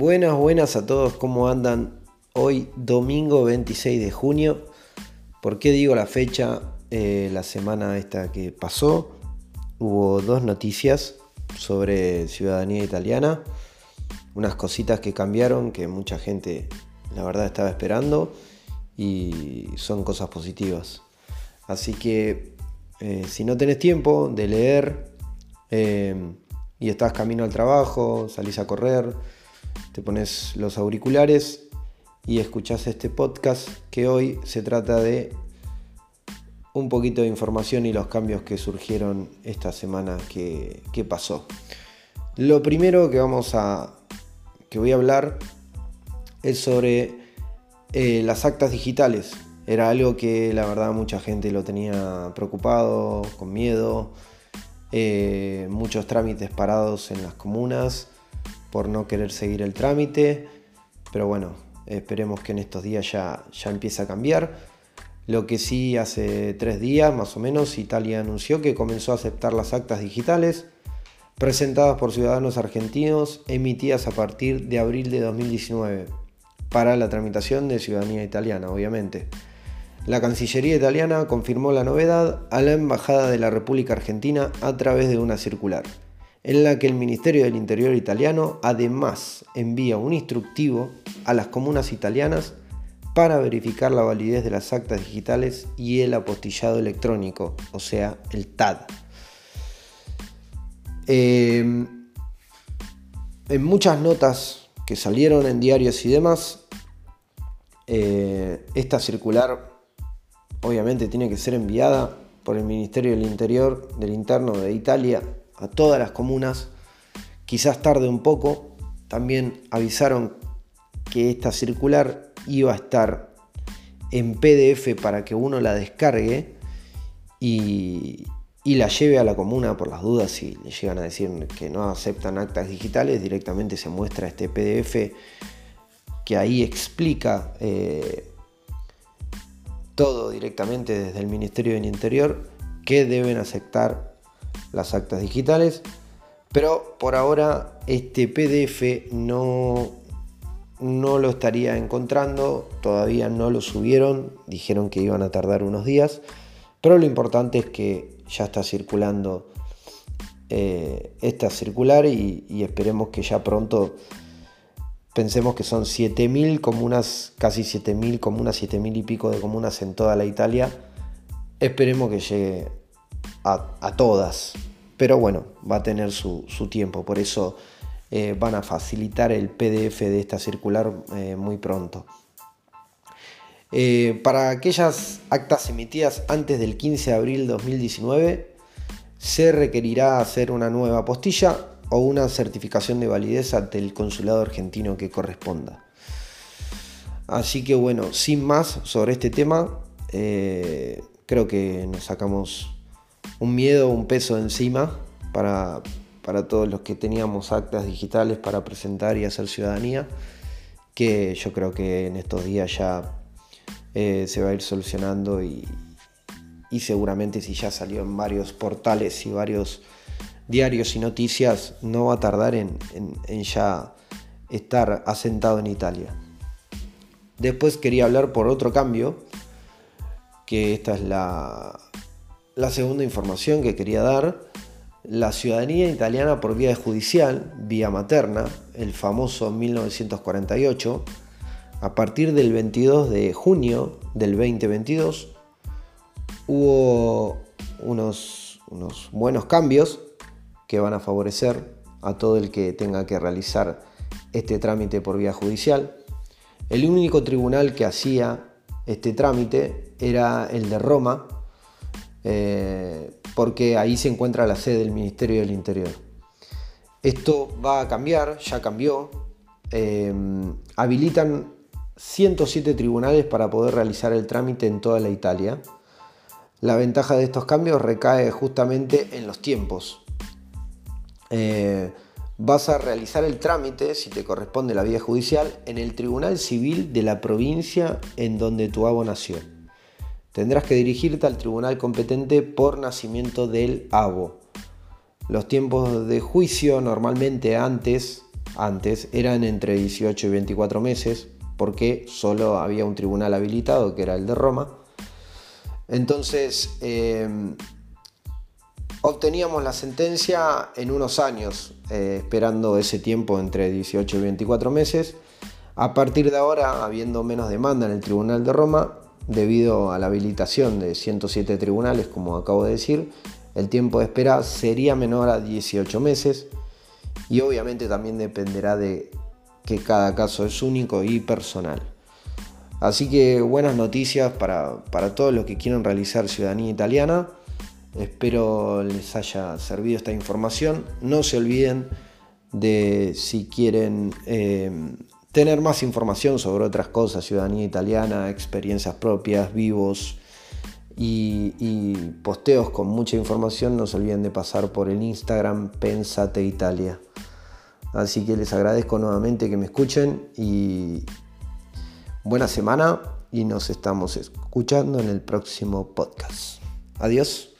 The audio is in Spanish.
Buenas, buenas a todos, ¿cómo andan? Hoy domingo 26 de junio. ¿Por qué digo la fecha? Eh, la semana esta que pasó hubo dos noticias sobre ciudadanía italiana. Unas cositas que cambiaron que mucha gente la verdad estaba esperando y son cosas positivas. Así que eh, si no tenés tiempo de leer eh, y estás camino al trabajo, salís a correr, te pones los auriculares y escuchás este podcast que hoy se trata de un poquito de información y los cambios que surgieron esta semana que, pasó. Lo primero que vamos a que voy a hablar es sobre eh, las actas digitales. Era algo que la verdad mucha gente lo tenía preocupado, con miedo, eh, muchos trámites parados en las comunas por no querer seguir el trámite, pero bueno, esperemos que en estos días ya, ya empiece a cambiar. Lo que sí hace tres días más o menos Italia anunció que comenzó a aceptar las actas digitales presentadas por ciudadanos argentinos emitidas a partir de abril de 2019 para la tramitación de ciudadanía italiana, obviamente. La Cancillería italiana confirmó la novedad a la Embajada de la República Argentina a través de una circular en la que el Ministerio del Interior italiano además envía un instructivo a las comunas italianas para verificar la validez de las actas digitales y el apostillado electrónico, o sea, el TAD. Em, en muchas notas que salieron en diarios y demás, eh, esta circular obviamente tiene que ser enviada por el Ministerio del Interior del Interno de Italia a todas las comunas. Quizás tarde un poco. También avisaron que esta circular iba a estar en PDF para que uno la descargue y, la lleve a la comuna por las dudas si le llegan a decir que no aceptan actas digitales, directamente se muestra este PDF que ahí explica eh, todo directamente desde el Ministerio del Interior que deben aceptar las actas digitales, pero por ahora este PDF no, no lo estaría encontrando, todavía no lo subieron, dijeron que iban a tardar unos días, pero lo importante es que ya está circulando eh, esta circular y, y, esperemos que ya pronto, pensemos que son 7.000 comunas, casi 7.000 comunas, 7.000 y pico de comunas en toda la Italia, esperemos que llegue a, todas. Pero bueno, va a tener su, tiempo, por eso eh, van a facilitar el PDF de esta circular eh, muy pronto. Eh, para aquellas actas emitidas antes del 15 de abril de 2019, se requerirá hacer una nueva postilla o una certificación de validez ante el consulado argentino que corresponda. Así que bueno, sin más sobre este tema, creo que nos sacamos un miedo, un peso encima para, todos los que teníamos actas digitales para presentar y hacer ciudadanía, que yo creo que en estos días ya eh, se va a ir solucionando y, seguramente si ya salió en varios portales y varios diarios y noticias, no va a tardar en, ya estar asentado en Italia. Después quería hablar por otro cambio, que esta es la, la segunda información que quería dar, la ciudadanía italiana por vía judicial, vía materna, el famoso 1948, a partir del 22 de junio del 2022, hubo unos, unos buenos cambios que van a favorecer a todo el que tenga que realizar este trámite por vía judicial. El único tribunal que hacía este trámite era el de Roma, eh, porque ahí se encuentra la sede del Ministerio del Interior. Esto va a cambiar, ya cambió. Eh, habilitan 107 tribunales para poder realizar el trámite en toda la Italia. La ventaja de estos cambios recae justamente en los tiempos. Eh, vas a realizar el trámite, si te corresponde la vía judicial, en el Tribunal Civil de la provincia en donde tu abo nació tendrás que dirigirte al tribunal competente por nacimiento del abo. Los tiempos de juicio normalmente antes antes eran entre 18 y 24 meses, porque solo había un tribunal habilitado, que era el de Roma. Entonces, em, obteníamos la sentencia en unos años, eh, esperando ese tiempo entre 18 y 24 meses. A partir de ahora, habiendo menos demanda en el Tribunal de Roma, debido a la habilitación de 107 tribunales, como acabo de decir, el tiempo de espera sería menor a 18 meses y obviamente también dependerá de que cada caso es único y personal. Así que buenas noticias para, todos los que quieren realizar ciudadanía italiana. Espero les haya servido esta información. No se olviden de si quieren eh, tener más información sobre otras cosas, ciudadanía italiana, experiencias propias, vivos, y, posteos con mucha información, no se olviden de pasar por el Instagram Pensate Italia. Así que les agradezco nuevamente que me escuchen y buena semana y nos estamos escuchando en el próximo podcast. Adiós.